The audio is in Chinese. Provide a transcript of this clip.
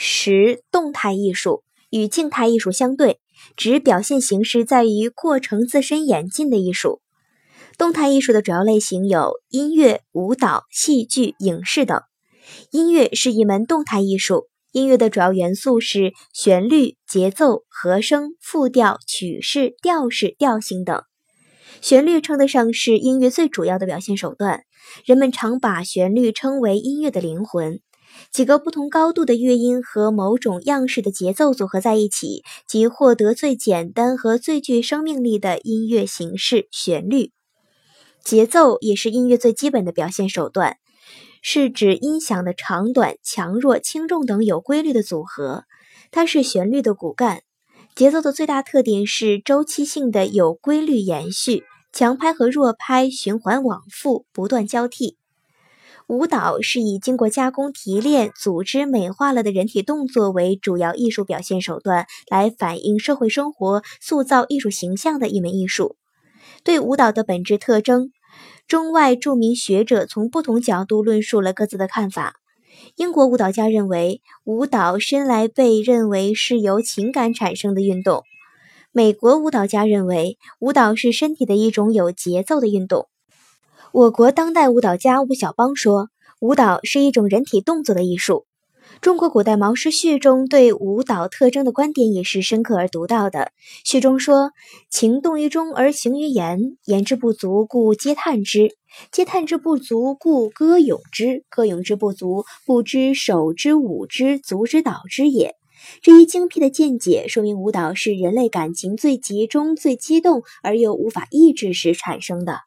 十动态艺术与静态艺术相对，指表现形式在于过程自身演进的艺术。动态艺术的主要类型有音乐、舞蹈、戏剧、影视等。音乐是一门动态艺术，音乐的主要元素是旋律、节奏、和声、复调、曲式、调式、调性等。旋律称得上是音乐最主要的表现手段，人们常把旋律称为音乐的灵魂。几个不同高度的乐音和某种样式的节奏组合在一起，即获得最简单和最具生命力的音乐形式——旋律。节奏也是音乐最基本的表现手段，是指音响的长短、强弱、轻重等有规律的组合。它是旋律的骨干。节奏的最大特点是周期性的有规律延续，强拍和弱拍循环往复，不断交替。舞蹈是以经过加工、提炼、组织、美化了的人体动作为主要艺术表现手段，来反映社会生活、塑造艺术形象的一门艺术。对舞蹈的本质特征，中外著名学者从不同角度论述了各自的看法。英国舞蹈家认为，舞蹈生来被认为是由情感产生的运动；美国舞蹈家认为，舞蹈是身体的一种有节奏的运动。我国当代舞蹈家吴晓邦说：“舞蹈是一种人体动作的艺术。”中国古代毛诗序中对舞蹈特征的观点也是深刻而独到的。序中说：“情动于中而行于言，言之不足，故嗟叹之；嗟叹之不足，故歌咏之；歌咏之不足，不知手之舞之足之蹈之也。”这一精辟的见解，说明舞蹈是人类感情最集中、最激动而又无法抑制时产生的。